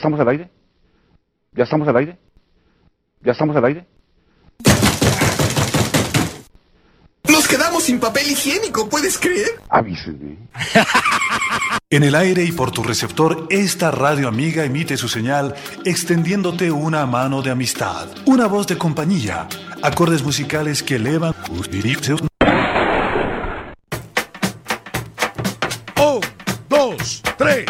¿Estamos al aire? ¿Ya estamos al aire? ¿Ya estamos al aire? Nos quedamos sin papel higiénico, ¿puedes creer? Avísenme. en el aire y por tu receptor, esta radio amiga emite su señal extendiéndote una mano de amistad, una voz de compañía, acordes musicales que elevan tus Un, dos, tres.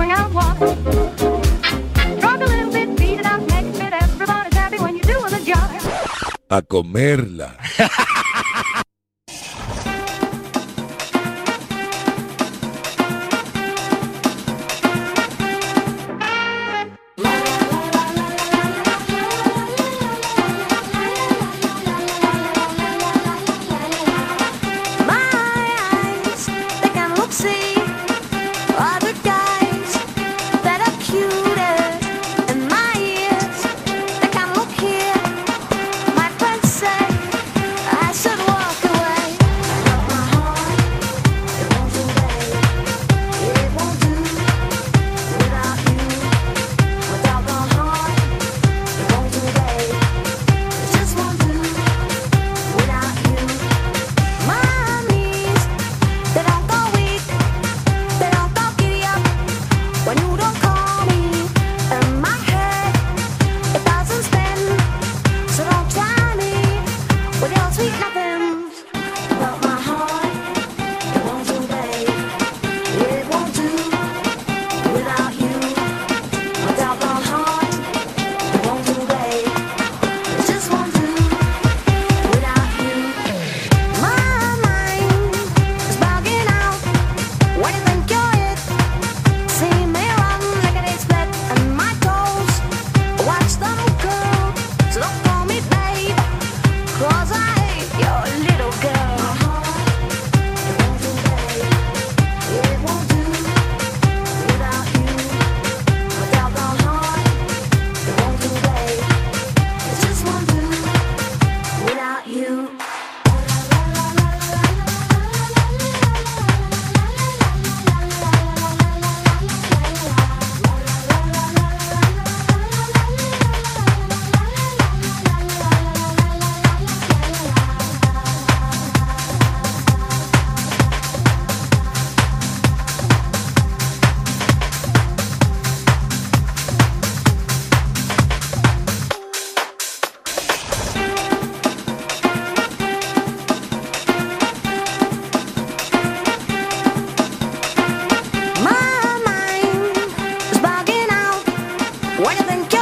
a comerla. One of them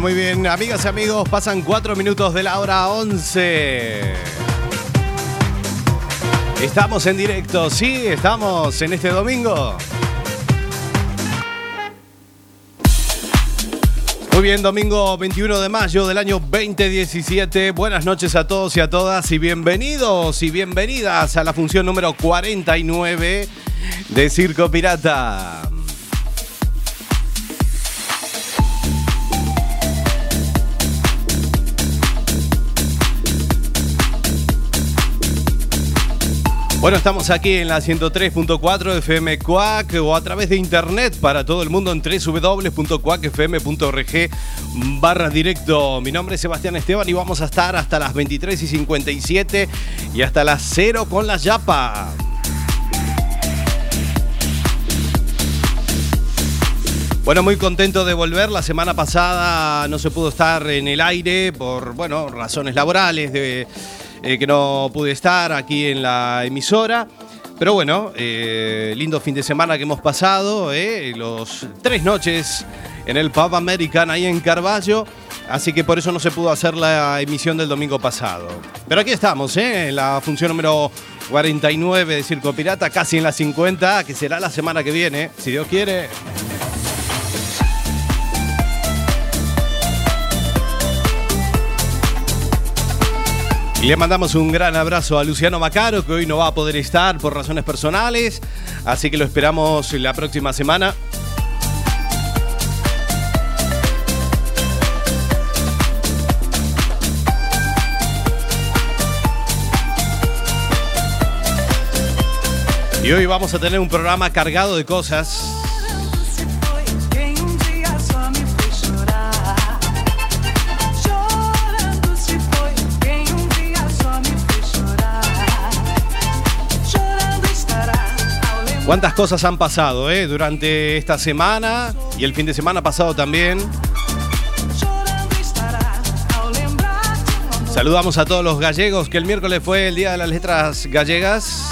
Muy bien, amigas y amigos, pasan 4 minutos de la hora 11. Estamos en directo, sí, estamos en este domingo. Muy bien, domingo 21 de mayo del año 2017. Buenas noches a todos y a todas y bienvenidos y bienvenidas a la función número 49 de Circo Pirata. Bueno, estamos aquí en la 103.4 FM Cuac o a través de internet para todo el mundo en www.cuacfm.org barra directo. Mi nombre es Sebastián Esteban y vamos a estar hasta las 23 y 57 y hasta las 0 con la Yapa. Bueno, muy contento de volver. La semana pasada no se pudo estar en el aire por, bueno, razones laborales, de, eh, que no pude estar aquí en la emisora. Pero bueno, eh, lindo fin de semana que hemos pasado, eh, los tres noches en el Pub American ahí en Carballo. Así que por eso no se pudo hacer la emisión del domingo pasado. Pero aquí estamos, ¿eh? en la función número 49 de Circo Pirata, casi en la 50, que será la semana que viene, si Dios quiere. Le mandamos un gran abrazo a Luciano Macaro, que hoy no va a poder estar por razones personales, así que lo esperamos la próxima semana. Y hoy vamos a tener un programa cargado de cosas. ¿Cuántas cosas han pasado eh, durante esta semana y el fin de semana pasado también? Saludamos a todos los gallegos, que el miércoles fue el Día de las Letras Gallegas.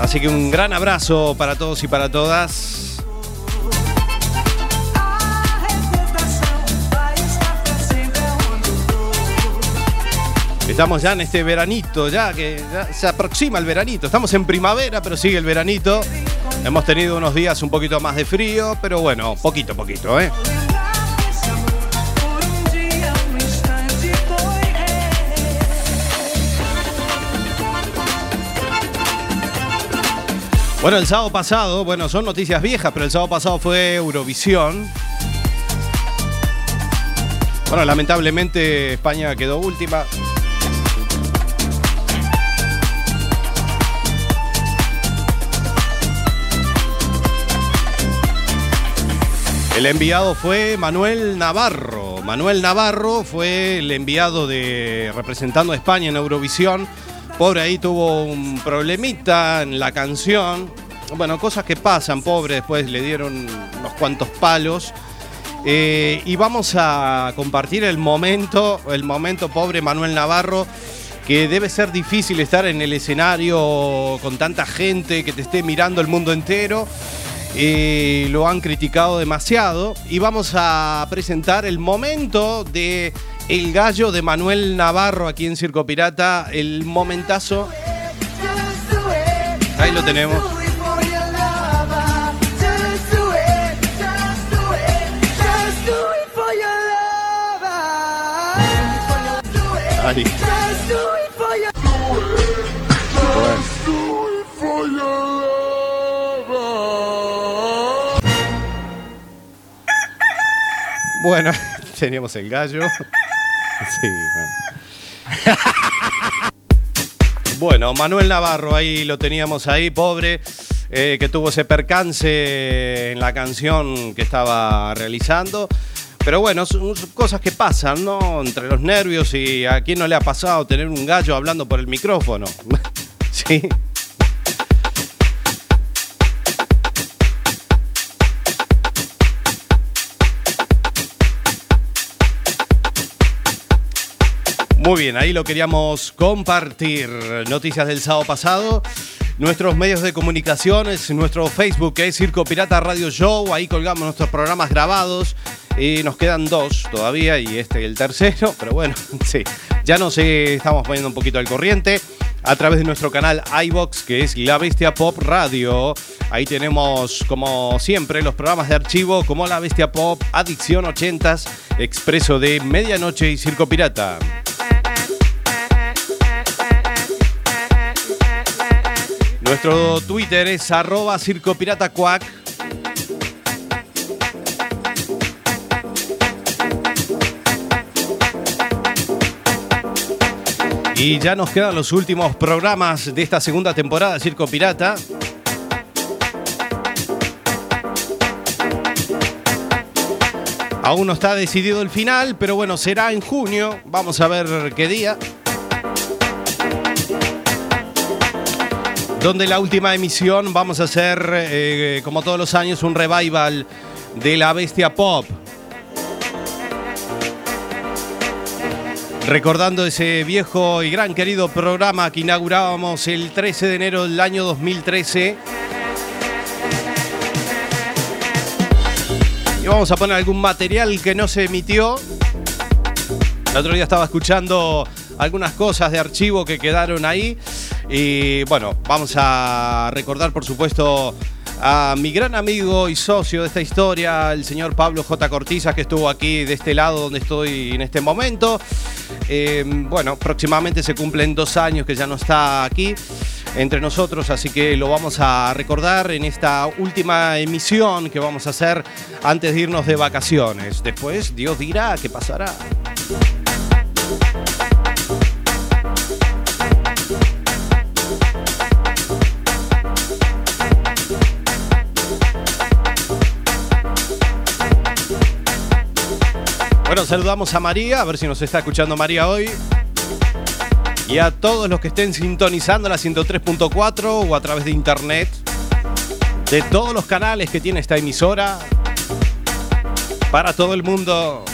Así que un gran abrazo para todos y para todas. Estamos ya en este veranito, ya que se aproxima el veranito. Estamos en primavera, pero sigue el veranito. Hemos tenido unos días un poquito más de frío, pero bueno, poquito, poquito, ¿eh? Bueno, el sábado pasado, bueno, son noticias viejas, pero el sábado pasado fue Eurovisión. Bueno, lamentablemente España quedó última. El enviado fue Manuel Navarro. Manuel Navarro fue el enviado de representando a España en Eurovisión. Pobre ahí tuvo un problemita en la canción. Bueno, cosas que pasan, pobre, después le dieron unos cuantos palos. Eh, y vamos a compartir el momento, el momento pobre Manuel Navarro, que debe ser difícil estar en el escenario con tanta gente que te esté mirando el mundo entero. Eh, lo han criticado demasiado y vamos a presentar el momento de el gallo de Manuel Navarro aquí en Circo Pirata, el momentazo. Ahí lo tenemos. Ahí. Bueno, teníamos el gallo. Sí, bueno. Bueno, Manuel Navarro, ahí lo teníamos ahí, pobre, eh, que tuvo ese percance en la canción que estaba realizando. Pero bueno, son son cosas que pasan, ¿no? Entre los nervios y a quién no le ha pasado tener un gallo hablando por el micrófono. sí. Muy bien, ahí lo queríamos compartir. Noticias del sábado pasado. Nuestros medios de comunicaciones, nuestro Facebook que es Circo Pirata Radio Show. Ahí colgamos nuestros programas grabados. Y nos quedan dos todavía y este el tercero. Pero bueno, sí, ya nos eh, estamos poniendo un poquito al corriente. A través de nuestro canal iBox que es La Bestia Pop Radio. Ahí tenemos, como siempre, los programas de archivo como La Bestia Pop, Adicción 80s, Expreso de Medianoche y Circo Pirata. Nuestro Twitter es arroba circopiratacuac. Y ya nos quedan los últimos programas de esta segunda temporada de Circo Pirata. Aún no está decidido el final, pero bueno, será en junio. Vamos a ver qué día. Donde la última emisión vamos a hacer, eh, como todos los años, un revival de la bestia pop. Recordando ese viejo y gran querido programa que inaugurábamos el 13 de enero del año 2013. Y vamos a poner algún material que no se emitió. El otro día estaba escuchando algunas cosas de archivo que quedaron ahí. Y bueno, vamos a recordar, por supuesto, a mi gran amigo y socio de esta historia, el señor Pablo J. Cortiza, que estuvo aquí de este lado donde estoy en este momento. Eh, bueno, próximamente se cumplen dos años que ya no está aquí entre nosotros, así que lo vamos a recordar en esta última emisión que vamos a hacer antes de irnos de vacaciones. Después, Dios dirá qué pasará. Bueno, saludamos a María, a ver si nos está escuchando María hoy. Y a todos los que estén sintonizando la 103.4 o a través de internet. De todos los canales que tiene esta emisora. Para todo el mundo.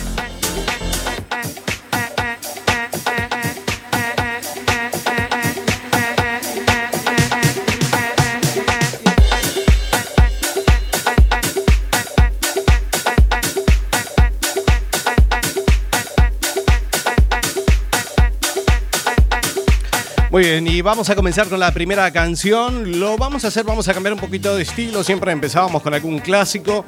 Muy bien, y vamos a comenzar con la primera canción. Lo vamos a hacer, vamos a cambiar un poquito de estilo. Siempre empezábamos con algún clásico.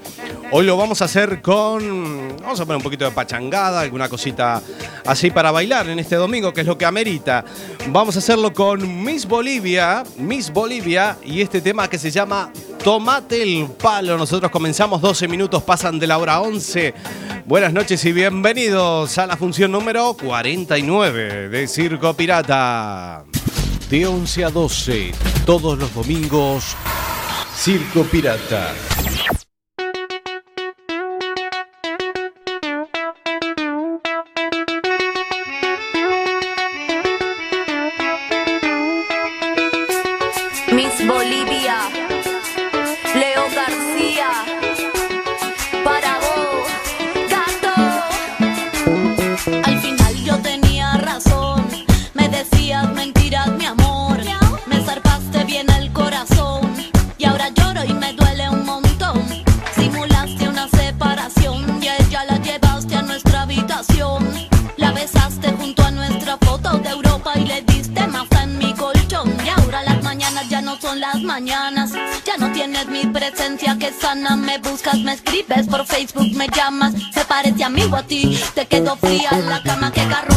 Hoy lo vamos a hacer con. Vamos a poner un poquito de pachangada, alguna cosita así para bailar en este domingo, que es lo que amerita. Vamos a hacerlo con Miss Bolivia, Miss Bolivia, y este tema que se llama Tomate el palo. Nosotros comenzamos 12 minutos, pasan de la hora 11. Buenas noches y bienvenidos a la función número 49 de Circo Pirata. De 11 a 12, todos los domingos, Circo Pirata. Te quedo fría en la cama, que garrón.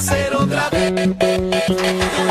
Nacer otra vez.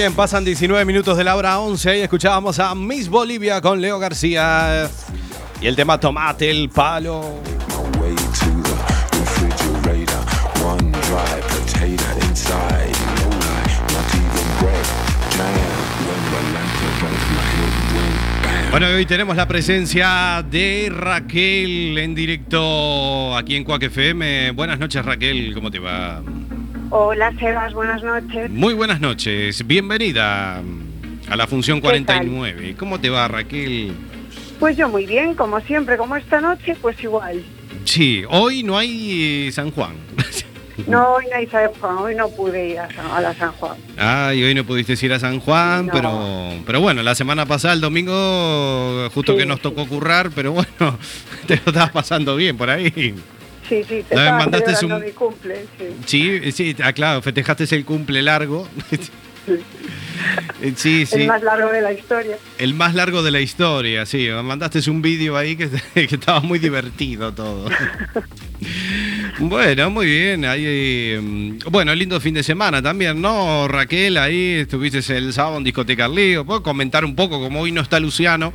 Bien, pasan 19 minutos de la hora 11 y escuchábamos a Miss Bolivia con Leo García. Y el tema Tomate, el palo. Bueno, hoy tenemos la presencia de Raquel en directo aquí en Cuac FM. Buenas noches, Raquel, ¿cómo te va? Hola Sebas, buenas noches. Muy buenas noches, bienvenida a la función ¿Qué tal? 49. ¿Cómo te va, Raquel? Pues yo muy bien, como siempre, como esta noche, pues igual. Sí, hoy no hay eh, San Juan. No, hoy no hay San Juan, hoy no pude ir a, San- a la San Juan. Ay, hoy no pudiste ir a San Juan, No. pero pero bueno, la semana pasada, el domingo, justo Sí, que nos tocó currar, pero bueno, te lo estabas pasando bien por ahí. Sí, sí, te No, mandaste un- mi cumple, sí. Sí, sí, ah, claro, festejaste el cumple largo. Sí, sí. El más largo de la historia. El más largo de la historia, sí. Mandaste un vídeo ahí que, que estaba muy divertido todo. Bueno, muy bien. Ahí, eh, bueno, lindo fin de semana también, ¿no? Raquel, ahí estuviste el sábado en Discoteca Lío. Puedo comentar un poco, como hoy no está Luciano.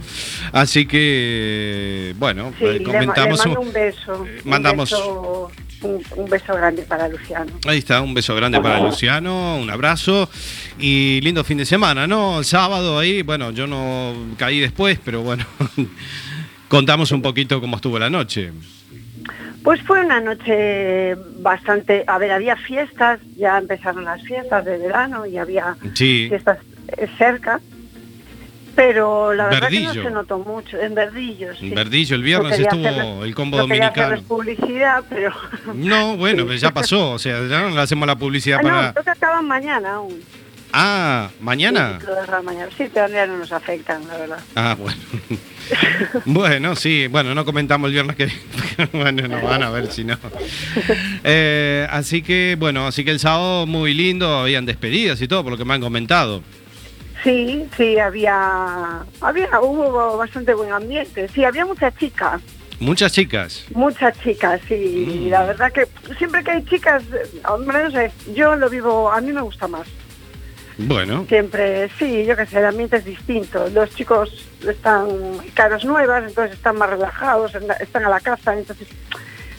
Así que, bueno, Sí, eh, le, comentamos. le mando un- beso. un mandamos- beso- un, un beso grande para Luciano. Ahí está, un beso grande para Luciano, un abrazo y lindo fin de semana, ¿no? El sábado ahí, bueno, yo no caí después, pero bueno, contamos un poquito cómo estuvo la noche. Pues fue una noche bastante, a ver, había fiestas, ya empezaron las fiestas de verano y había Sí. fiestas eh, cerca, pero la verdad que no se notó mucho, en Verdillo, sí. En Verdillo el viernes No estuvo el combo no dominicano. publicidad, pero... No, bueno, pues ya pasó, o sea, ya no le hacemos la publicidad Ah, no, para... creo que acaban mañana aún. Ah, mañana. Sí, lo dejan mañana. Sí, pero ya no nos afectan, la verdad. Ah, bueno. Bueno, sí, bueno, no comentamos el viernes que bueno, no van a ver si no. Eh, así que, bueno, así que el sábado muy lindo, habían despedidas y todo, por lo que me han comentado. Sí, sí, había, había, hubo bastante buen ambiente. Sí, había muchas chicas, Muchas chicas. muchas chicas, sí. Mm. Y la verdad que siempre que hay chicas, eh, hombre, no sé, yo lo vivo, a mí me gusta más. Bueno, Siempre, sí, yo qué sé, el ambiente es distinto. Los chicos están caras nuevas, entonces están más relajados, están a la casa, entonces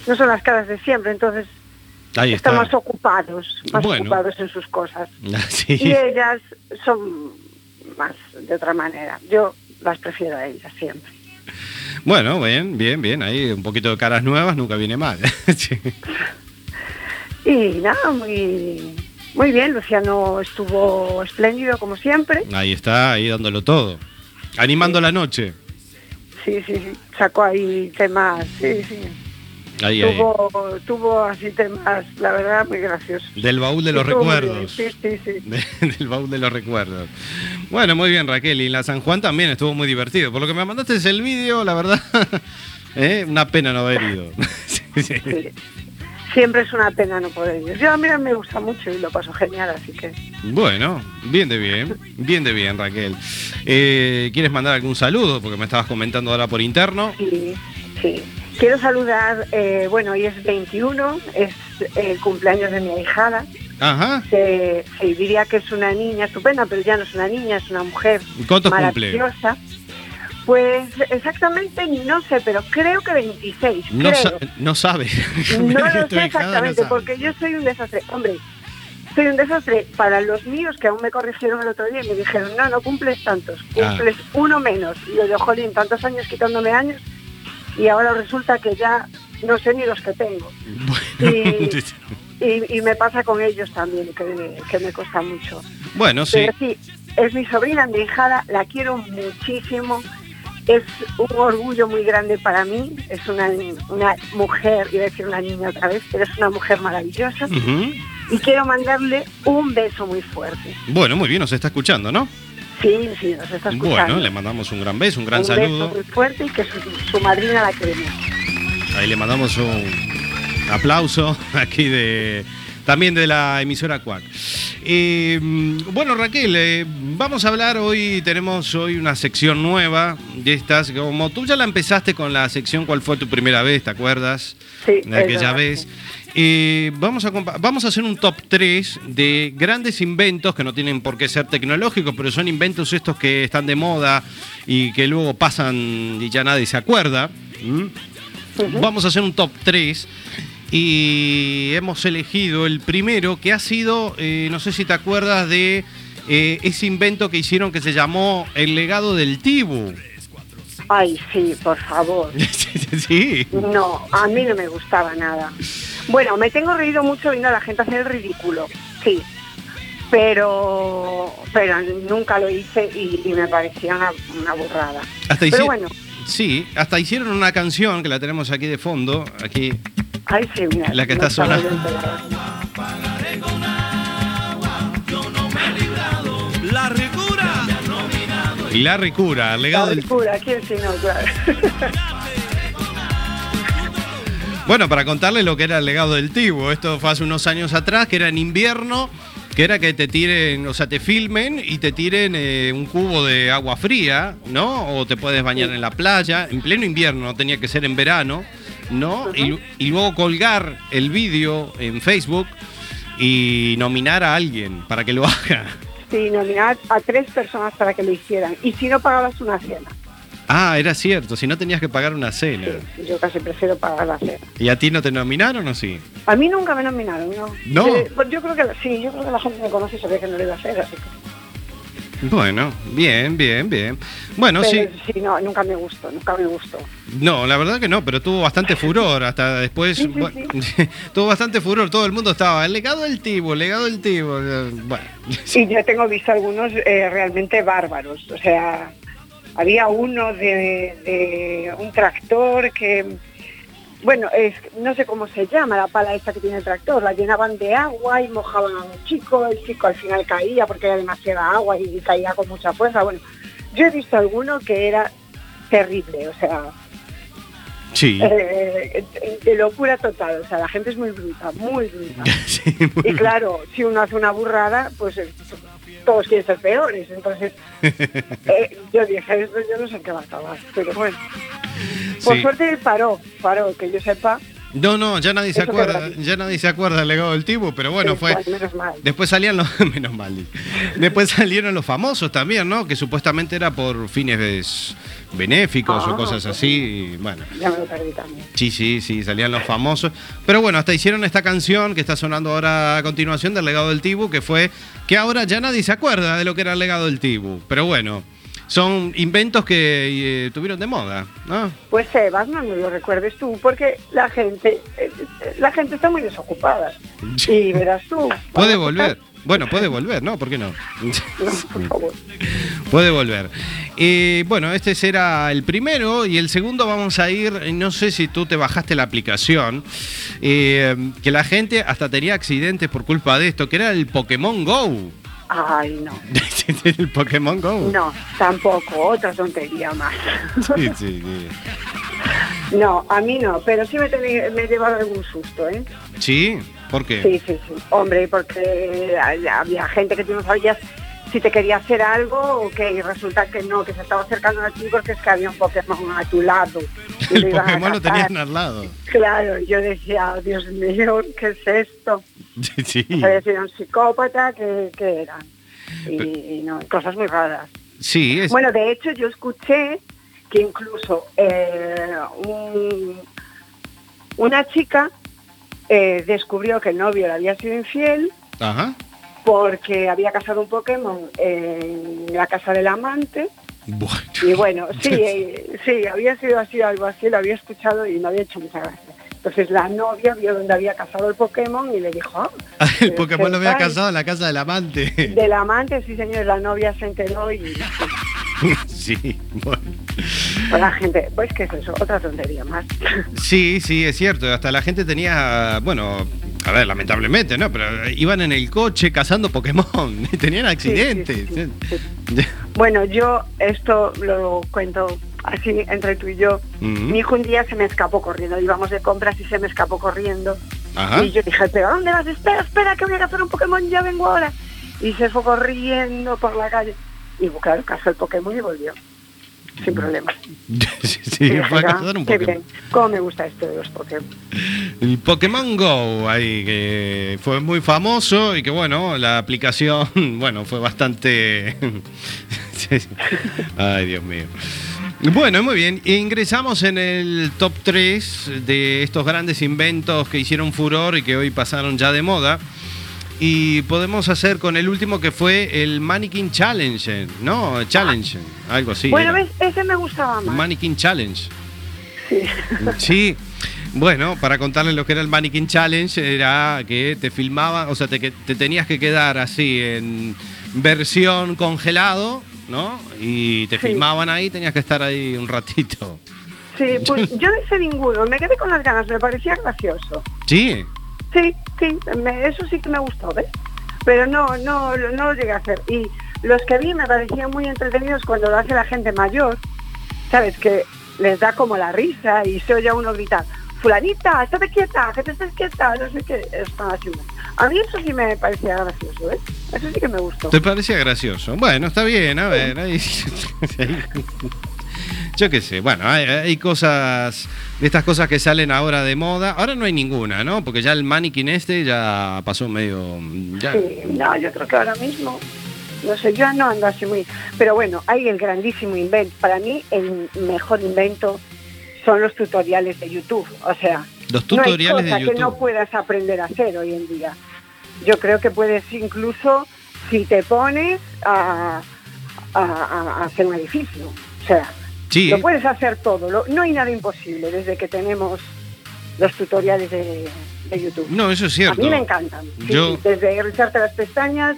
no son las caras de siempre, entonces ahí están está. más ocupados, más Bueno. ocupados en sus cosas. Sí. Y ellas son más de otra manera. Yo las prefiero a ellas siempre. Bueno, bien, bien, bien. Ahí un poquito de caras nuevas nunca viene mal. Sí. Y nada, muy, muy bien, Luciano estuvo espléndido como siempre. Ahí está, ahí dándolo todo. Animando la noche. Sí, sí, sí, sacó ahí temas, sí, sí. Ahí, ahí. Tuvo, tuvo así temas, la verdad, muy graciosos. Del baúl de los Estuvo recuerdos. Sí, sí, sí. del baúl de los recuerdos. Bueno, muy bien, Raquel. Y la San Juan también estuvo muy divertido. Por lo que me mandaste es el vídeo, la verdad, ¿eh? una pena no haber ido. Sí. Siempre es una pena no poder ir. Yo a mí me gusta mucho y lo paso genial, así que... Bueno, bien de bien, bien de bien, Raquel. Eh, ¿Quieres mandar algún saludo? Porque me estabas comentando ahora por interno. Sí, sí. Quiero saludar, eh, bueno, hoy es 21, es el cumpleaños de mi ahijada. Ajá. sí, diría que es una niña estupenda, pero ya no es una niña, es una mujer. Pues exactamente no sé, pero creo que 26. No, creo. sa- no sabe. No lo sé no exactamente, porque yo soy un desastre. Hombre, soy un desastre para los míos que aún me corrigieron el otro día y me dijeron, no, no cumples tantos, Ah. cumples uno menos. Y yo digo, jolín, tantos años quitándome años y ahora resulta que ya no sé ni los que tengo. Y, y- y me pasa con ellos también, que, que me cuesta mucho. Bueno, sí. Pero sí, es mi sobrina, mi hijada, la quiero muchísimo. Es un orgullo muy grande para mí. Es una, una mujer, iba a decir una niña otra vez, pero es una mujer maravillosa. Y quiero mandarle un beso muy fuerte. Bueno, muy bien, nos está escuchando, ¿no? Sí, sí, nos está escuchando. Bueno, le mandamos un gran beso, un gran un saludo. beso muy fuerte y que su, su madrina la quiere mucho. Ahí le mandamos un aplauso aquí de también de la emisora Cuac. Eh, bueno, Raquel, eh, vamos a hablar hoy, tenemos hoy una sección nueva de estas, como tú ya la empezaste con la sección ¿Cuál fue tu primera vez? ¿Te acuerdas? Sí, De aquella vez. Eh, vamos, a, vamos a hacer un top 3 de grandes inventos que no tienen por qué ser tecnológicos, pero son inventos estos que están de moda y que luego pasan y ya nadie se acuerda. ¿Mm? Vamos a hacer un top 3 y hemos elegido el primero que ha sido, eh, no sé si te acuerdas de eh, ese invento que hicieron que se llamó el legado del Tibu. Ay, sí, por favor. sí. No, a mí no me gustaba nada. Bueno, me tengo reído mucho viendo a la gente hacer el ridículo, sí. Pero, pero nunca lo hice y, y me parecía una, una burrada. Hasta pero bueno, Sí, hasta hicieron una canción que la tenemos aquí de fondo, aquí ay sí, mira. La que está sonando. La ricura. y la ricura, el legado La del ricura, ¿quién si no? Claro. Bueno, para contarle lo que era el legado del Tibu, esto fue hace unos años atrás, que era en invierno, que era que te tiren, o sea, te filmen y te tiren eh, un cubo de agua fría, ¿no? O te puedes bañar en la playa, en pleno invierno, no tenía que ser en verano, ¿no? Y, lu- y luego colgar el vídeo en Facebook y nominar a alguien para que lo haga. Sí, nominar a tres personas para que lo hicieran. Y si no pagabas una cena. Ah, era cierto, si no tenías que pagar una cena. Yo casi prefiero pagar la cena. ¿Y a ti no te nominaron o sí? A mí nunca me nominaron, ¿no? ¿No? Eh, pues yo creo que sí, yo creo que la gente me conoce y sabía que no lo iba a hacer, así que... Bueno, bien, bien, bien. Bueno, sí. Pero sí, no, nunca me gustó, nunca me gustó. No, la verdad que no, pero tuvo bastante furor hasta después. Sí, sí, bueno, tuvo bastante furor, todo el mundo estaba. El legado del Tibo, el legado del Tibo. Bueno, Y yo tengo visto algunos eh, realmente bárbaros. O sea, había uno de, de un tractor que, bueno, es, no sé cómo se llama la pala esta que tiene el tractor. La llenaban de agua y mojaban a un chico. El chico al final caía porque era demasiada agua y caía con mucha fuerza. Bueno, yo he visto alguno que era terrible. O sea, sí. eh, de locura total. O sea, la gente es muy bruta, muy bruta. Y claro, si uno hace una burrada, pues eh, todos quieren ser peores. Entonces, eh, yo dije, esto yo no sé en qué va a acabar. Pero bueno, por Sí. suerte paró, paró, que yo sepa. No, no, ya nadie se Eso acuerda, ya nadie se acuerda del legado del Tibo, pero bueno, Sí, fue. menos mal. Después salían los. menos mal. Después salieron los famosos también, ¿no? Que supuestamente era por fines benéficos o Ah, cosas así. y bueno. Ya me lo perdí también. Sí, sí, sí, salían los famosos. Pero bueno, hasta hicieron esta canción que está sonando ahora a continuación del legado del Tibu, que fue que ahora ya nadie se acuerda de lo que era el legado del Tibu. Pero bueno, son inventos que eh, tuvieron de moda, ¿no? Pues Sebas, no me lo recuerdes tú, porque la gente, eh, eh, la gente está muy desocupada. Y verás tú. Puede volver. Bueno, puede volver, ¿no? ¿Por qué no? por favor. Puede volver. Eh, bueno, este será el primero y el segundo vamos a ir, no sé si tú te bajaste la aplicación, eh, que la gente hasta tenía accidentes por culpa de esto, que era el Pokémon Go. Ay, no. el Pokémon Go. No, tampoco, otra tontería más. Sí, sí, sí. No, a mí no, pero sí me, teni- me he llevado algún susto, ¿eh? ¿Sí? ¿Por qué? Sí, sí, sí. Hombre, porque había gente que tú no sabías si te quería hacer algo o que y resulta que no, que se estaba acercando a ti porque es que había un Pokémon a tu lado. y El lo iban a Pokémon lo cazar. tenían al lado. Claro, yo decía, "Oh, Dios mío, ¿qué es esto? Sí. Había sido un psicópata, ¿qué, qué era? Y, y no, cosas muy raras. Sí, es. Bueno, de hecho yo escuché que incluso eh, un- una chica eh, descubrió que el novio le había sido infiel Ajá. Porque había cazado un Pokémon en la casa del amante. Bueno. Y bueno, sí, eh, sí, había sido así, algo así, lo había escuchado y me había hecho mucha gracia. Entonces la novia vio dónde había cazado el Pokémon y le dijo, "Ah, El Pokémon lo había tal. casado en la casa del amante. del amante, sí señor, la novia se enteró y Sí, bueno. pues, la gente, pues qué es eso, otra tontería más. Sí, sí, es cierto. Hasta la gente tenía, bueno, a ver, lamentablemente, ¿no? Pero iban en el coche cazando Pokémon. Tenían accidentes. Bueno, yo esto lo cuento así entre tú y yo. Ujú. Mi hijo un día se me escapó corriendo, íbamos de compras y se me escapó corriendo. Ajá. Y yo dije, pero ¿a dónde vas? Espera, espera, que voy a cazar un Pokémon, ya vengo ahora. Y se fue corriendo por la calle. Y claro, cazó el Pokémon y volvió. Sin problema. Sí, sí, dije, fue a "Ah, cazar un qué Pokémon. bien, cómo me gusta esto de los Pokémon. El Pokémon Go, ahí, que fue muy famoso y que, bueno, la aplicación, bueno, fue bastante... Sí, sí. Ay, Dios mío. Bueno, muy bien. Ingresamos en el top 3 de estos grandes inventos que hicieron furor y que hoy pasaron ya de moda. Y podemos hacer con el último que fue el Mannequin Challenge, ¿no? Challenge, algo así. bueno, era. ese me gustaba más. Mannequin Challenge. Sí. Sí. Bueno, para contarles lo que era el Mannequin Challenge, era que te filmaban, o sea, te, que- te tenías que quedar así en versión congelado, ¿no? Y te Sí. filmaban ahí, tenías que estar ahí un ratito. Sí, pues yo no hice ninguno, me quedé con las ganas, me parecía gracioso. Sí, Sí, sí, me- eso sí que me gustó, ¿ves? Pero no, no, no lo llegué a hacer. Y los que vi me parecían muy entretenidos cuando lo hace la gente mayor, ¿sabes? Que les da como la risa y se oye a uno gritar, fulanita, estate quieta, que te estés quieta, no sé qué, están haciendo. A mí eso sí me parecía gracioso, ¿ves? Eso sí que me gustó. te parecía gracioso. Bueno, está bien, a ver. ahí- Yo qué sé, bueno, hay, hay cosas, de estas cosas que salen ahora de moda. Ahora no hay ninguna, ¿no? Porque ya el maniquín este ya pasó medio... ya- Sí, no, yo creo que ahora mismo, no sé, yo no ando así muy... Pero bueno, hay el grandísimo invento. Para mí el mejor invento son los tutoriales de YouTube. O sea, Los no hay tutoriales de cosa que YouTube. no puedas aprender a hacer hoy en día. Yo creo que puedes incluso, si te pones a- a hacer un edificio. O sea, Sí. lo puedes hacer todo. lo- no hay nada imposible desde que tenemos los tutoriales de, de YouTube. No, eso es cierto. A mí me encantan. Sí, Yo- sí, desde rizarte las pestañas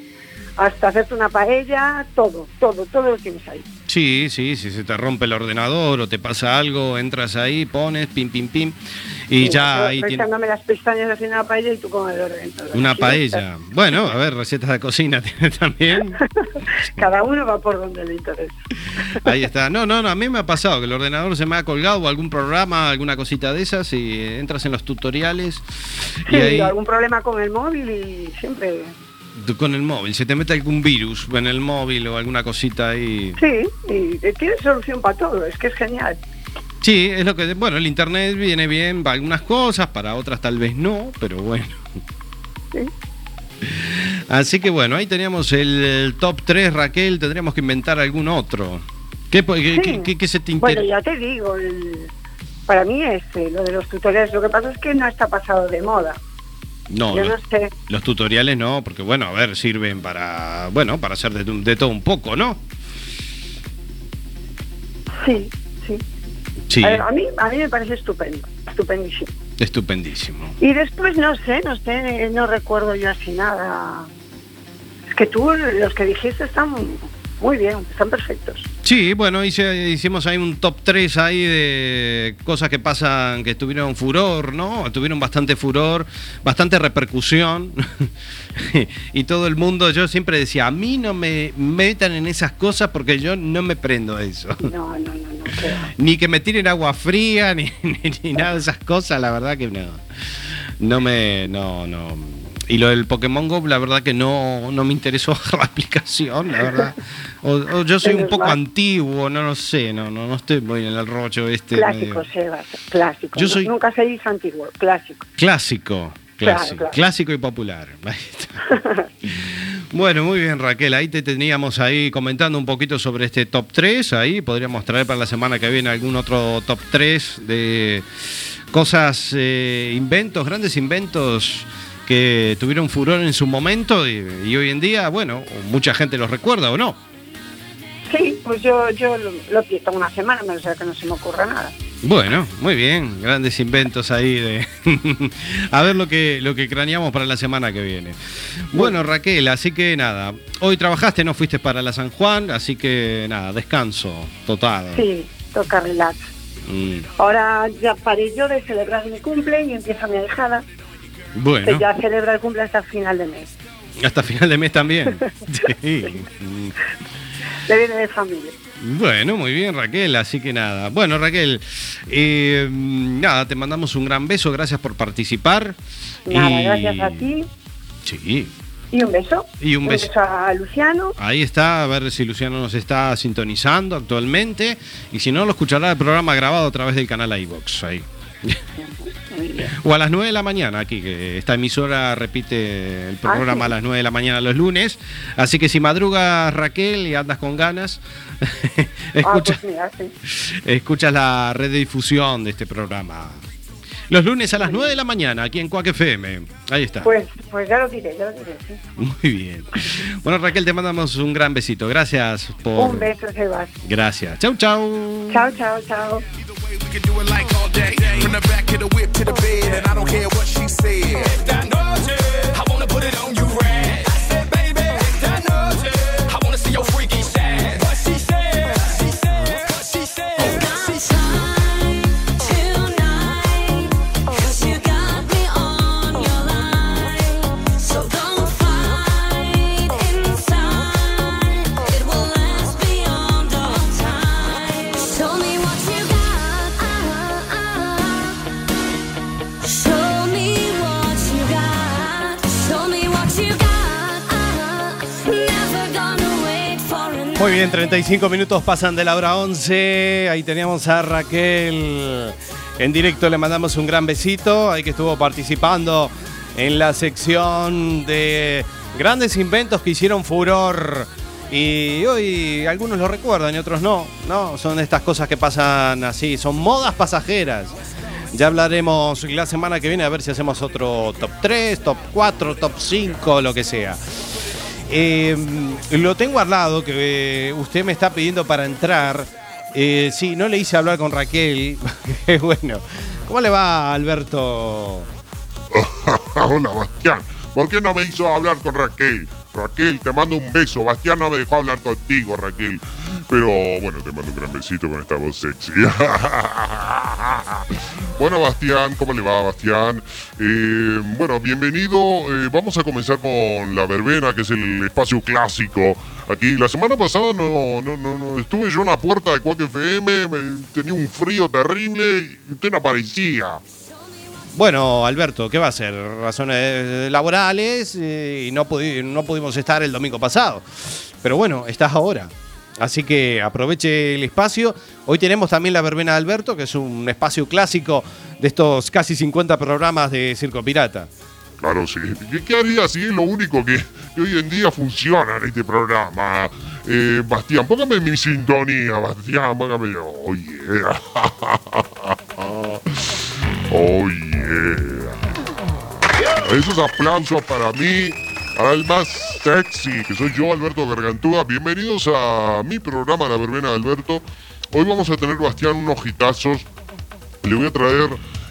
hasta hacerte una paella, todo, todo, todo lo tienes ahí. Sí, sí, si se te rompe el ordenador o te pasa algo, entras ahí, pones, pim, pim, pim, y Sí, ya ahí tienes las pestañas haciendo una paella y tú con el ordenador. una paella. Bueno, a ver, recetas de cocina tiene también. Cada uno va por donde le interesa. Ahí está. No, no, no, a mí me ha pasado que el ordenador se me ha colgado o algún programa, alguna cosita de esas y entras en los tutoriales y Sí, ahí algún problema con el móvil y siempre... con el móvil, se te mete algún virus en el móvil o alguna cosita ahí. Sí, y eh, tienes solución para todo, es que es genial. Sí, es lo que, bueno, el internet viene bien para algunas cosas, para otras tal vez no, pero bueno. Sí. Así que bueno, ahí teníamos el, top 3, Raquel, tendríamos que inventar algún otro. ¿Qué, po- qué- Sí. qué- qué- qué se te Bueno, interesa? ya te digo, el- para mí es eh, lo de los tutoriales. Lo que pasa es que no está pasado de moda. No, Yo los, no sé. los tutoriales no, porque bueno, a ver, sirven para, bueno, para hacer de, de todo un poco, ¿no? Sí, sí. Sí, A, ver, a mí, a mí me parece estupendo, estupendísimo. estupendísimo. Y después no sé, no sé, no recuerdo yo así nada. Es que tú, los que dijiste están muy bien, están perfectos. Sí, bueno, hice- hicimos ahí un top 3 ahí de cosas que pasan, que tuvieron furor, ¿no? Tuvieron bastante furor, bastante repercusión. y todo el mundo, yo siempre decía, a mí no me metan en esas cosas porque yo no me prendo eso. No, no, no, no ni que me tiren agua fría, ni, ni- ni nada de esas cosas, la verdad que no. No me. No, no. Y lo del Pokémon Go, la verdad que no, no me interesó la aplicación, la verdad. O, o yo soy un poco antiguo, no lo sé, no, no, no estoy muy en el rollo este. Clásico, Sebas, clásico. Yo No- soy- Nunca se dice antiguo, clásico. Clásico. Clásico, claro. clásico y popular. Bueno, muy bien Raquel, ahí te teníamos ahí comentando un poquito sobre este top 3, ahí podríamos traer para la semana que viene algún otro top 3 de cosas, eh, inventos, grandes inventos que tuvieron furor en su momento y, y hoy en día, bueno, mucha gente los recuerda o no. Sí, pues yo, yo lo, lo una semana, no sé que no se me ocurra nada. Bueno, muy bien, grandes inventos ahí de a ver lo que lo que craneamos para la semana que viene. Bueno, Raquel, así que nada, hoy trabajaste, no fuiste para la San Juan, así que nada, descanso total. Sí, toca relax. Mm, Ahora ya paré yo de celebrar mi cumple y empieza mi que Bueno, ya celebra el cumple hasta final de mes. hasta final de mes también. Sí. Le viene de familia. Bueno, muy bien Raquel, así que nada. Bueno Raquel, eh, nada, te mandamos un gran beso, gracias por participar. Nada, Y- gracias a ti Sí, y un beso. Y un beso. a Luciano. Ahí está, a ver si Luciano nos está sintonizando actualmente. Y si no, lo escuchará el programa grabado a través del canal iVox. Ahí. O a las 9 de la mañana, aquí, que esta emisora repite el programa Ah, a sí. las 9 de la mañana los lunes. Así que si madrugas, Raquel, y andas con ganas, escucha, Ah, pues mira, sí. escuchas la red de difusión de este programa. Los lunes a las 9 de la mañana, aquí en Cuac FM. Ahí está. Pues, pues ya lo diré, ya lo diré. sí. Muy bien. Bueno, Raquel, te mandamos un gran besito. Gracias por. Un beso, Sebas. Gracias. Chau, chau. Chao, chao, chao. We can do it like all day. From the back of the whip to the bed, and I don't care what she said. I wanna put it on you right. Muy bien, 35 minutos pasan de la hora 11. Ahí teníamos a Raquel en directo. Le mandamos un gran besito. Ahí que estuvo participando en la sección de grandes inventos que hicieron furor. Y hoy algunos lo recuerdan y otros no. No, son estas cosas que pasan así. Son modas pasajeras. Ya hablaremos la semana que viene a ver si hacemos otro top 3, top 4, top 5, lo que sea. Eh, lo tengo al lado, que eh, usted me está pidiendo para entrar. Eh, sí, no le hice hablar con Raquel. Qué bueno. ¿Cómo le va, Alberto? Hola, Bastián. ¿Por qué no me hizo hablar con Raquel? Raquel, te mando un beso. Bastián no me dejó hablar contigo, Raquel. Pero bueno, te mando un gran besito con esta voz sexy. bueno, Bastián, ¿cómo le va, Bastián? Eh, bueno, bienvenido. Eh, vamos a comenzar con la verbena, que es el espacio clásico. Aquí, la semana pasada no, no, no, no, estuve yo en la puerta de Quack FM, me- tenía un frío terrible y usted no aparecía. Bueno, Alberto, ¿qué va a ser? Razones laborales eh, y no, pudi- no pudimos estar el domingo pasado. Pero bueno, estás ahora. Así que aproveche el espacio. Hoy tenemos también la verbena de Alberto, que es un espacio clásico de estos casi 50 programas de Circo Pirata. Claro, sí. ¿Qué, haría si es lo único que, que hoy en día funciona en este programa? Eh, Bastián, póngame mi sintonía, Bastián, póngame. Oh, yeah. Oh, yeah. Esos aplausos para mí, al más sexy, que soy yo, Alberto Gargantúa. Bienvenidos a mi programa La Verbena de Alberto. Hoy vamos a tener, Bastián, unos hitazos le voy a traer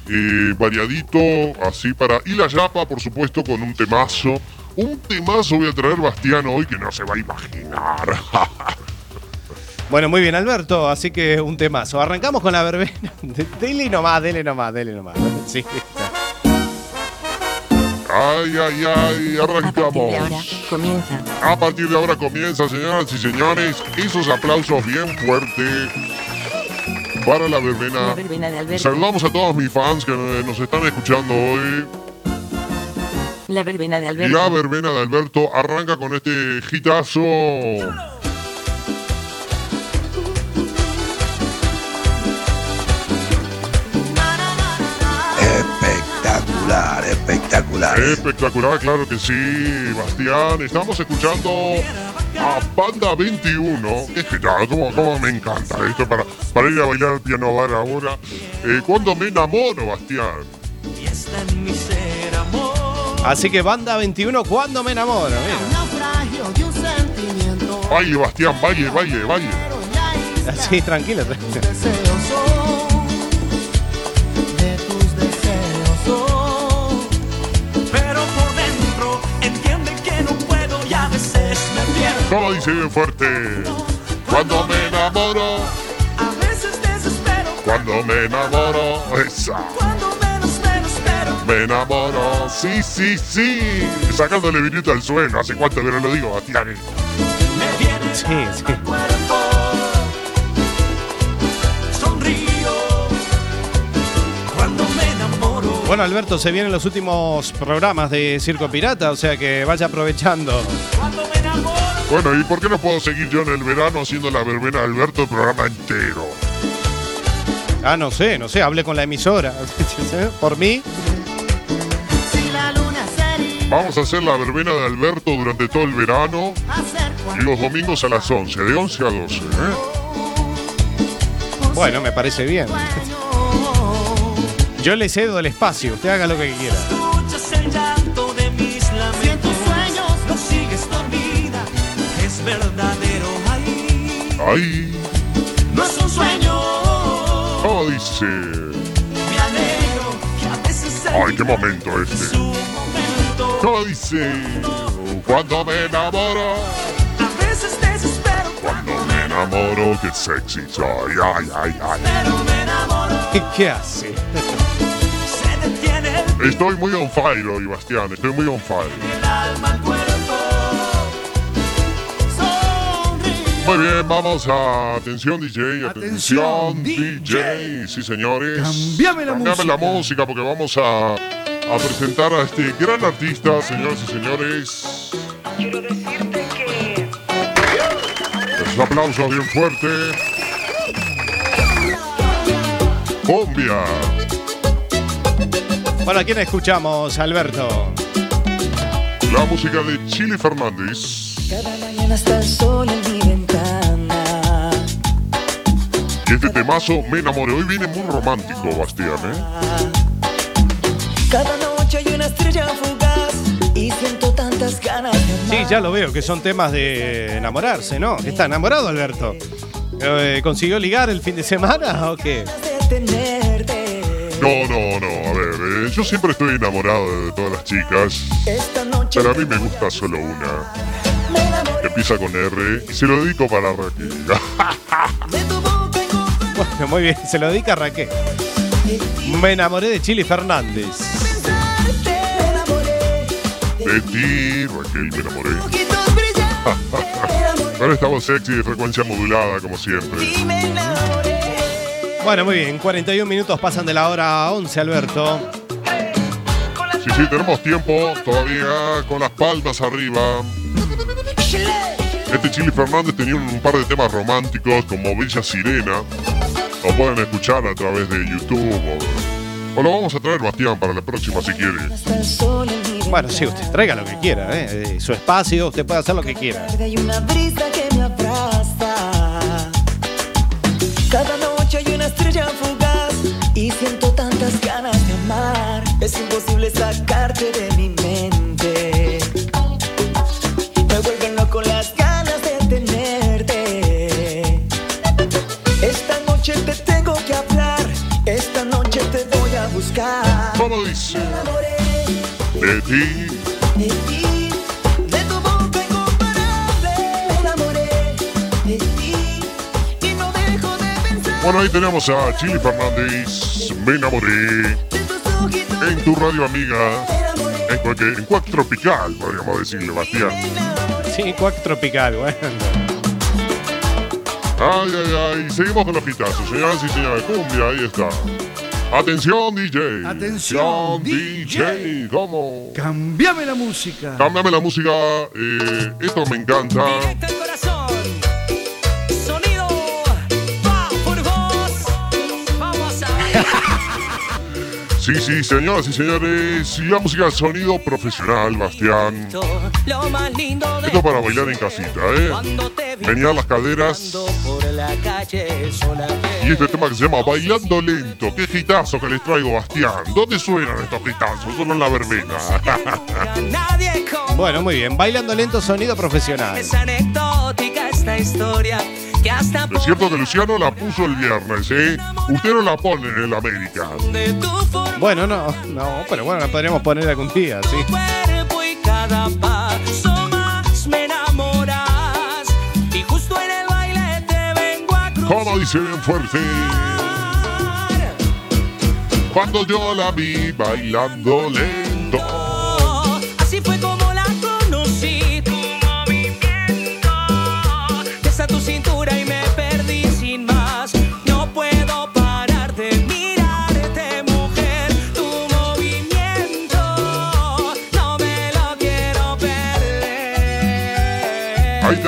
eh, variadito, así para. Y la yapa, por supuesto, con un temazo. Un temazo voy a traer Bastián hoy que no se va a imaginar. Bueno, muy bien, Alberto. Así que un temazo. Arrancamos con la verbena. Dele nomás, dele nomás, dele nomás. Sí. Ay, ay, ay, arrancamos. comienza. A partir de ahora comienza, señoras y señores, esos aplausos bien fuertes para la verbena. La verbena de Alberto. Saludamos a todos mis fans que nos están escuchando hoy. La verbena de La Alberto. verbena de Alberto arranca con este hitazo. Espectacular. Espectacular, claro que sí, Bastián. Estamos escuchando a Banda 21. Qué genial, cómo, cómo me encanta esto para, para ir a bailar al piano bar ahora. Eh, cuando me enamoro, Bastián. Así que banda 21, cuando me enamoro. Mira. Baile, Bastián, baile, baile, baile. Así, tranquilo. Deseos pierdo. ¿Cómo dice bien fuerte? Cuando me enamoro, A veces desespero cuando me enamoro, esa. cuando menos me lo espero. Me enamoro, sí, sí, sí. Sacándole vinito al suelo. ¿Hace cuánto que no lo digo, viene Sí, sí. al cuerpo. Sonrío cuando me enamoro. Bueno, Alberto, se vienen los últimos programas de Circo Pirata, o sea que vaya aprovechando. Bueno, ¿y por qué no puedo seguir yo en el verano haciendo la verbena de Alberto el programa entero? Ah, no sé, no sé, hablé con la emisora. Por mí. Si la luna sería Vamos a hacer la verbena de Alberto durante todo el verano y los domingos a las 11, de 11 a 12. ¿eh? Bueno, me parece bien. Yo le cedo el espacio, usted haga lo que quiera. Ay, No es un sueño. ¿cómo dice? Me alegro que a veces el Ay, qué momento su este. momento. ¿Cómo dice? Cuando me enamoro, A veces desespero. cuando me enamoro, qué sexy soy. Ay, ay, ay. Pero me enamoro. ¿Qué, qué hace? Se detiene el Estoy muy on fire hoy, Bastián. Estoy muy on fire. alma Muy bien, vamos a atención DJ, atención, Atención, DJ. Sí, señores. Cambiame la Cambiame música. la música porque vamos a, a presentar a este gran artista, señoras y señores. Quiero decirte que El Esos aplausos bien fuertes. Cumbia. Bueno, ¿a quién escuchamos, Alberto? La música de Chili Fernández. Cada mañana está el sol ventana. Y este temazo me enamoré. Hoy viene muy romántico, Bastián, ¿eh? Cada noche hay una estrella fugaz y siento tantas ganas de amar. Sí, ya lo veo, que son temas de enamorarse, ¿no? ¿Está enamorado, Alberto? Eh, ¿Consiguió ligar el fin de semana o qué? No, no, no. A ver, eh, yo siempre estoy enamorado de todas las chicas. Pero a mí me gusta solo una. Que empieza con R y se lo dedico para Raquel. Muy bien, se lo dedica a Raquel. Me enamoré de Chili Fernández. De ti, Raquel, me enamoré. Ahora estamos sexy de frecuencia modulada, como siempre. Bueno, muy bien, 41 minutos pasan de la hora 11, Alberto. Sí, sí, tenemos tiempo todavía con las palmas arriba. Este Chili Fernández tenía un par de temas románticos como Bella Sirena. Lo pueden escuchar a través de YouTube. O, o lo vamos a traer, Bastián, para la próxima si quiere. Bueno, sí, usted traiga lo que quiera, ¿eh? Eh, Su espacio, usted puede hacer lo que quiera. Hay una brisa que me abraza. Cada noche hay una estrella fugaz y siento tantas ganas de amar. Es imposible sacarte de ti. De ti, de tu boca incomparable. Me enamoré de ti y no dejo de pensar. Bueno, ahí tenemos a Chili Fernández. Me enamoré. En tu radio amiga. En, cualquier, en Cuac Tropical, podríamos decirle, Bastián. Sí, cuac tropical, bueno. Ay, ay, ay. Seguimos con los pitazos, señoras y señores. Cumbia, ahí está. Atención, DJ. Atención, DJ. ¿Cómo? Cambiame la música. Cámbiame la música. eh, esto me encanta. Sonido va por vos. Vamos a ver. Sí, sí, señoras y señores. La música sonido profesional, Bastián. Esto para bailar en casita, ¿eh? Menear las caderas. La calle sola. Y este tema que se llama Bailando Lento. Qué gitazo que les traigo, Bastián. ¿Dónde suenan estos gitazos? Solo en la verbena. Nadie como Bueno, muy bien. Bailando lento, sonido profesional. es anecdótica esta historia que hasta Es cierto que Luciano la puso el viernes, ¿eh? Usted no la pone en el América. Bueno, no, no, pero bueno, la podríamos poner algún día, sí. Como dice bien fuerte. Cuando yo la vi bailando lento.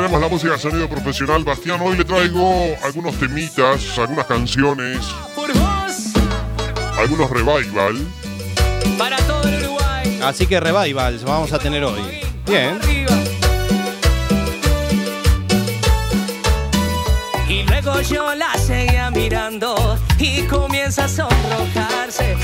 Tenemos la música de sonido profesional. Bastián, hoy le traigo algunos temitas, algunas canciones, Por vos, algunos revival. para todo el Uruguay. Así que revivals vamos a tener hoy. Bien. Y luego yo la seguía mirando y comienza a sonrojarse.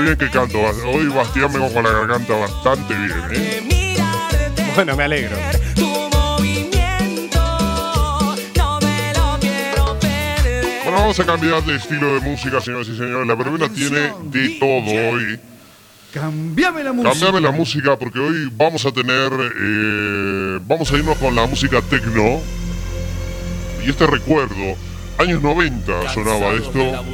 Bien que canto. Hoy Bastián me con la garganta bastante bien, ¿eh? Bueno, me alegro. Bueno, vamos a cambiar de estilo de música, señoras y señores. La verbena tiene de todo hoy. Cambiame la música. Cambiame la música porque hoy vamos a tener. eh, vamos a irnos con la música tecno. Y este recuerdo años 90 sonaba esto.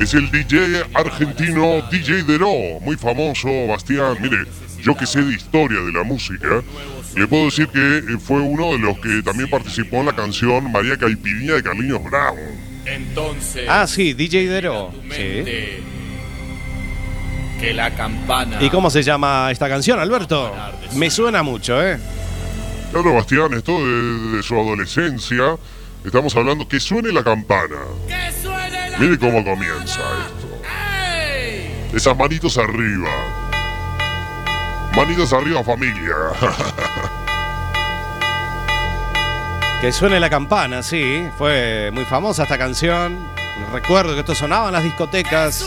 Es el DJ argentino DJ Dero, muy famoso, Bastián. Mire, yo que sé de historia de la música, le puedo decir que eh, fue uno de los que también participó en la canción María Caipirinha de Carliños Brown. Entonces, Ah, sí, DJ Dero. Sí. que la campana. ¿Y cómo se llama esta canción, Alberto? Me suena mucho, ¿eh? Claro, Bastián, esto de, de su adolescencia, estamos hablando que suene la campana. Mire cómo comienza esto. Esas manitos arriba. Manitos arriba, familia. Que suene la campana, sí. Fue muy famosa esta canción. Recuerdo que esto sonaba en las discotecas.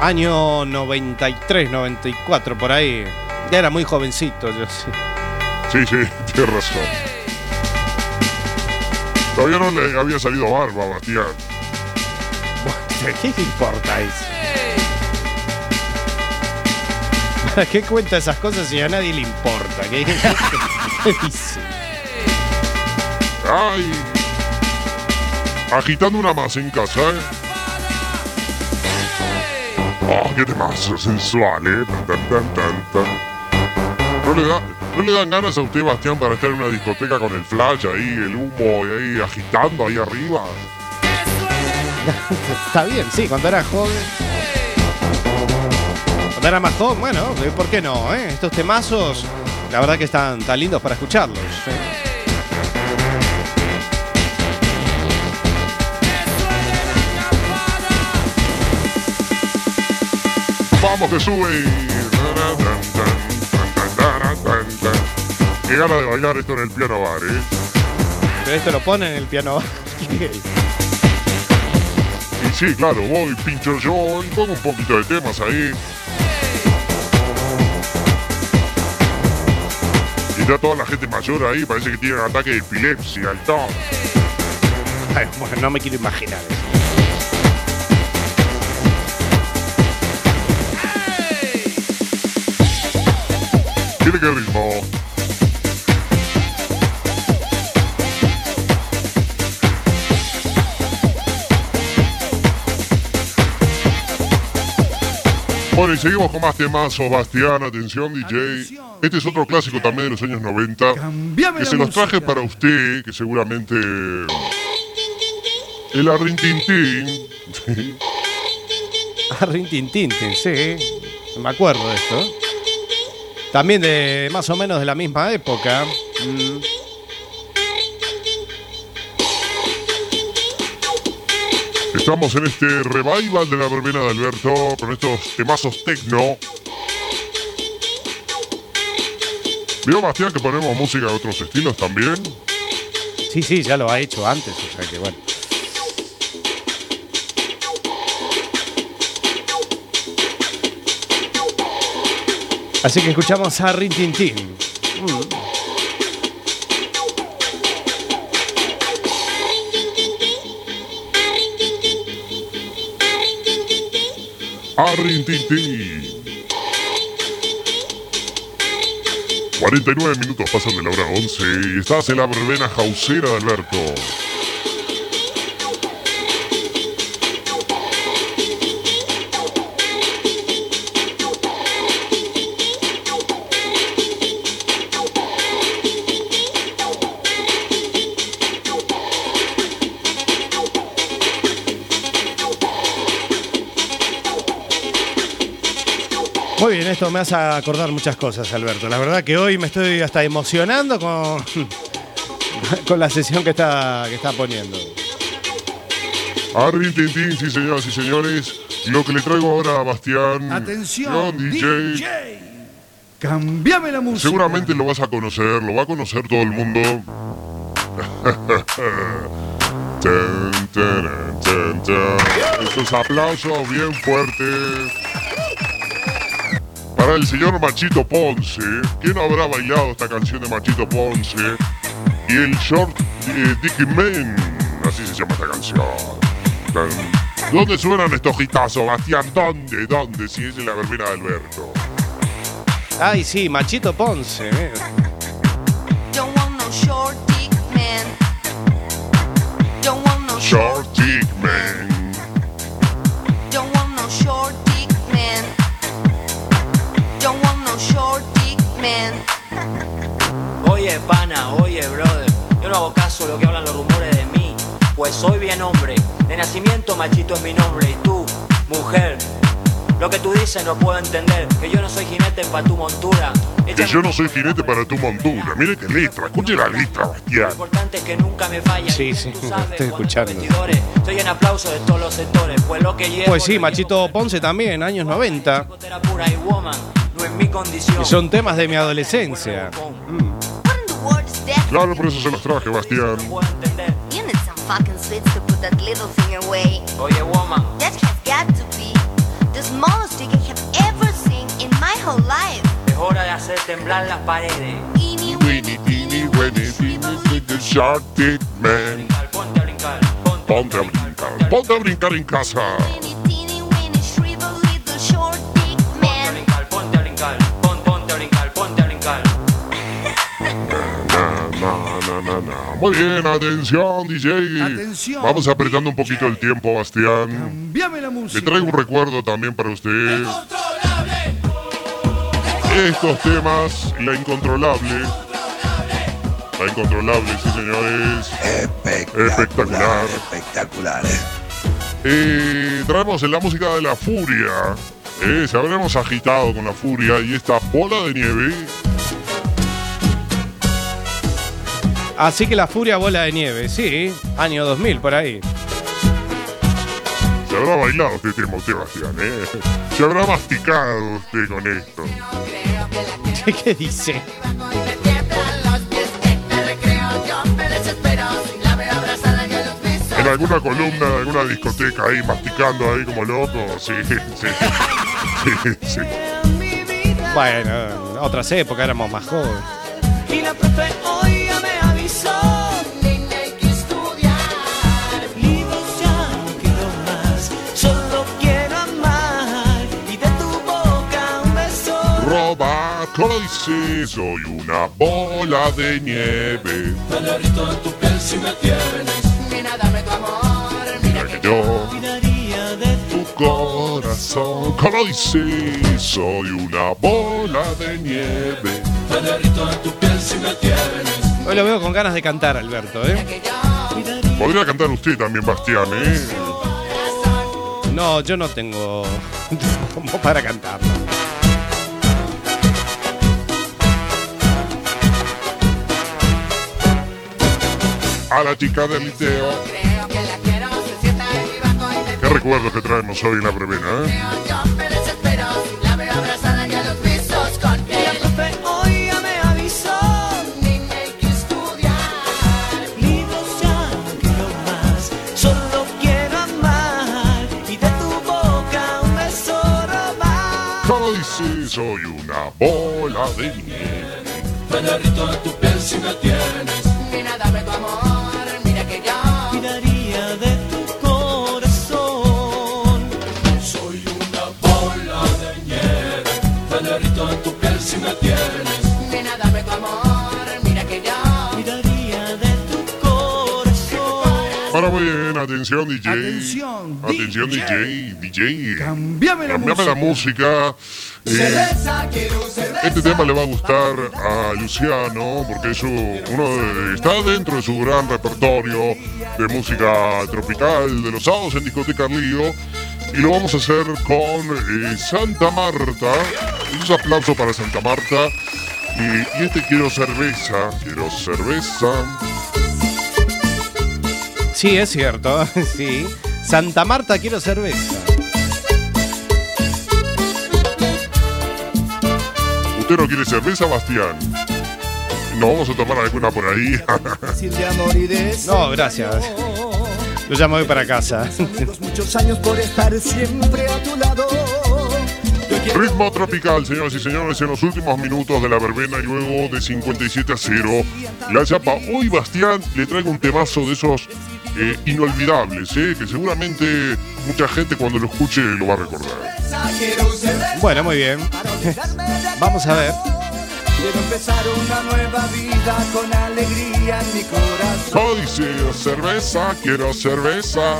Año 93, 94, por ahí. Ya era muy jovencito, yo sí. Sí, sí, tienes razón. Todavía no le había salido barba, Bastián. ¿Qué te importa eso? ¿Para qué cuenta esas cosas si a nadie le importa? ¿Qué, qué dice? Ay. Agitando una masa en casa, ¿eh? Oh, qué temazo sensual, ¿eh? Tan, tan, tan, tan, tan. ¿No le, da, ¿No le dan ganas a usted, Bastián, para estar en una discoteca con el flash ahí, el humo y ahí agitando ahí arriba? Está bien, sí, cuando era joven. Cuando era más joven, bueno, ¿por qué no? eh? Estos temazos, la verdad que están tan lindos para escucharlos. eh. Vamos que sube. Qué gana de bailar esto en el piano bar, ¿eh? Pero esto lo pone en el piano. Y sí, claro, voy, pincho yo y pongo un poquito de temas ahí. Y está toda la gente mayor ahí, parece que tienen ataque de epilepsia todo. Ay, bueno, no me quiero imaginar eso. Que ritmo. Bueno, y seguimos con más temas, Bastián, atención DJ. Este es otro clásico también de los años 90. Cambiame Que se los traje para usted, que seguramente... El arrintintín. Rintintín, sí. Me acuerdo de esto. También de más o menos de la misma época. Mm. Estamos en este revival de la verbena de Alberto con estos temazos tecno. Vio, Bastián, que ponemos música de otros estilos también. Sí, sí, ya lo ha hecho antes, o sea que bueno. Así que escuchamos a Rintintín. Mm. Arrintintín. 49 minutos pasan de la hora 11 y estás en la verbena jausera de Alberto. Esto me hace acordar muchas cosas, Alberto. La verdad que hoy me estoy hasta emocionando con, con la sesión que está, que está poniendo. Arrintintín, sí señoras y señores. Lo que le traigo ahora a Bastián. Atención, DJ. DJ. Cambiame la música. Seguramente lo vas a conocer, lo va a conocer todo el mundo. Estos aplausos bien fuertes el señor Machito Ponce. ¿Quién habrá bailado esta canción de Machito Ponce? Y el short eh, Dicky Men. Así se llama esta canción. ¿Dónde suenan estos gitazos, Bastián? ¿Dónde? ¿Dónde? Si es en la verbena de Alberto. Ay, sí, Machito Ponce. Eh. Don't want no short dick man. Don't want no short dick man. Oye, brother. Yo no hago caso a lo que hablan los rumores de mí. Pues soy bien hombre. De nacimiento, machito es mi nombre. Y tú, mujer. Lo que tú dices no puedo entender. Que yo no soy jinete para tu montura. Que yo no soy jinete para tu montura. Mire qué letra, escuche la letra, Lo Bastián. importante es que nunca me falles. Sí, sí, estoy escuchando. Estoy en aplauso de todos los sectores. Pues lo que llevo Pues sí, Machito Ponce también, años 90. era pura y woman. No es mi condición. Y son temas de mi adolescencia. Claro, por eso se los traje, Bastián. You need some fucking sweets to put that little thing away. Oye, woman. That has got to be the smallest dick I have ever seen in my whole life. Es hora de hacer temblar las paredes. Winnie, teeny, Winnie, teeny, the short dick man. Ponte a brincar, ponte a brincar en casa. Na, na, na. Muy bien, atención, DJ. Atención. Vamos apretando un poquito el tiempo, Bastián. Cambiame la música. Le traigo un recuerdo también para usted. Estos temas, la incontrolable. La incontrolable, sí, señores. Espectacular. Espectacular, eh. Eh, traemos en la música de la furia. Eh, se habremos agitado con la furia y esta bola de nieve. Así que la furia bola de nieve, sí, año 2000 por ahí. Se habrá bailado este tema usted, Bastián, ¿eh? Se habrá masticado usted con esto. ¿Qué dice? En alguna columna de alguna discoteca ahí, masticando ahí como loco. Sí, sí. Sí, sí. Bueno, otras épocas éramos más jóvenes. ¿Cómo dice? Soy una bola de nieve. Derrito en tu piel si me tienes. Nena, dame tu amor. Mira que yo, Cuidaría de tu corazón. ¿Cómo dice? Soy una bola de nieve. Derrito en tu piel si me tienes. Hoy lo veo con ganas de cantar, Alberto, ¿eh? Podría cantar usted también, Bastián, ¿eh? No, yo no tengo como para cantarlo. A la chica del liceo. Qué recuerdos que traemos hoy en la verbena, ¿eh? De. Soy una bola de nieve. En tu piel si me tienes. Atención DJ. Atención, Atención DJ, DJ. Cambiame la Cambiame la música. Eh, Cerveza, quiero cerveza. este tema le va a gustar a Luciano porque es uno de- está dentro de su gran repertorio de música tropical de los sábados en Discoteca Río y lo vamos a hacer con eh, Santa Marta. Un aplauso para Santa Marta. Y, y este quiero cerveza, quiero cerveza. Sí, es cierto, sí. Santa Marta quiero cerveza. ¿Usted no quiere cerveza, Bastián? No vamos a tomar alguna por ahí. No, gracias. Yo ya me voy para casa. muchos años por estar siempre a tu lado. Ritmo tropical, señoras y señores, en los últimos minutos de la verbena y luego de 57 a 0. La chapa. Hoy, Bastián, le traigo un temazo de esos eh, inolvidables, eh, que seguramente mucha gente cuando lo escuche lo va a recordar. Bueno, muy bien. Vamos a ver. Quiero empezar una nueva vida con alegría en mi corazón. Códice, cerveza, quiero cerveza.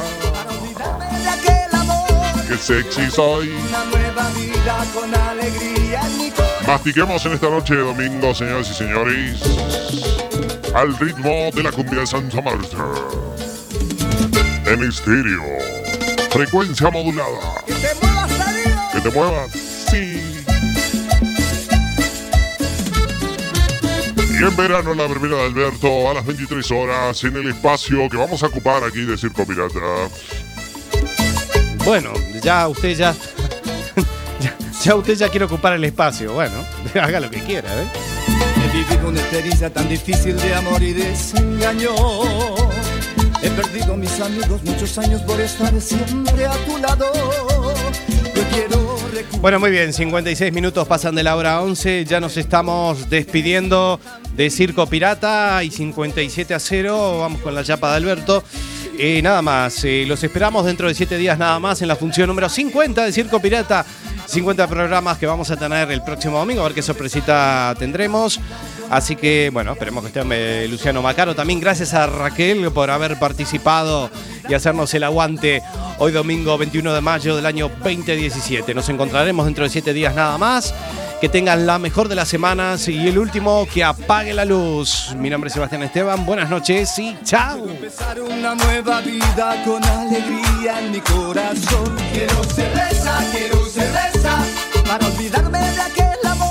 Qué sexy soy. una nueva vida con alegría en mi corazón. Mastiquemos en esta noche de domingo, señores y señores, al ritmo de la cumbia de Santa Marta. En estéreo, frecuencia modulada. Que te muevas, Darío. Que te muevas, sí. Y en verano la verbena de Alberto a las 23 horas en el espacio que vamos a ocupar aquí de Circo Pirata. Bueno, ya usted ya, ya. ya usted ya quiere ocupar el espacio. Bueno, haga lo que quiera, ¿eh? He vivido una experiencia tan difícil de amor y desengaño. He perdido mis amigos muchos años por estar siempre a tu lado. Yo quiero Bueno, muy bien, 56 minutos pasan de la hora 11, ya nos estamos despidiendo de Circo Pirata y 57 a 0, vamos con la chapa de Alberto. Eh, nada más, eh, los esperamos dentro de 7 días nada más en la función número 50 de Circo Pirata. 50 programas que vamos a tener el próximo domingo, a ver qué sorpresita tendremos. Así que, bueno, esperemos que esté eh, Luciano Macaro. También gracias a Raquel por haber participado y hacernos el aguante hoy domingo 21 de mayo del año 2017. Nos encontraremos dentro de 7 días nada más. Que tengan la mejor de las semanas y el último, que apague la luz. Mi nombre es Sebastián Esteban, buenas noches y chao. empezar una nueva vida con alegría en mi corazón. Quiero cerveza, quiero cerveza para olvidarme de aquel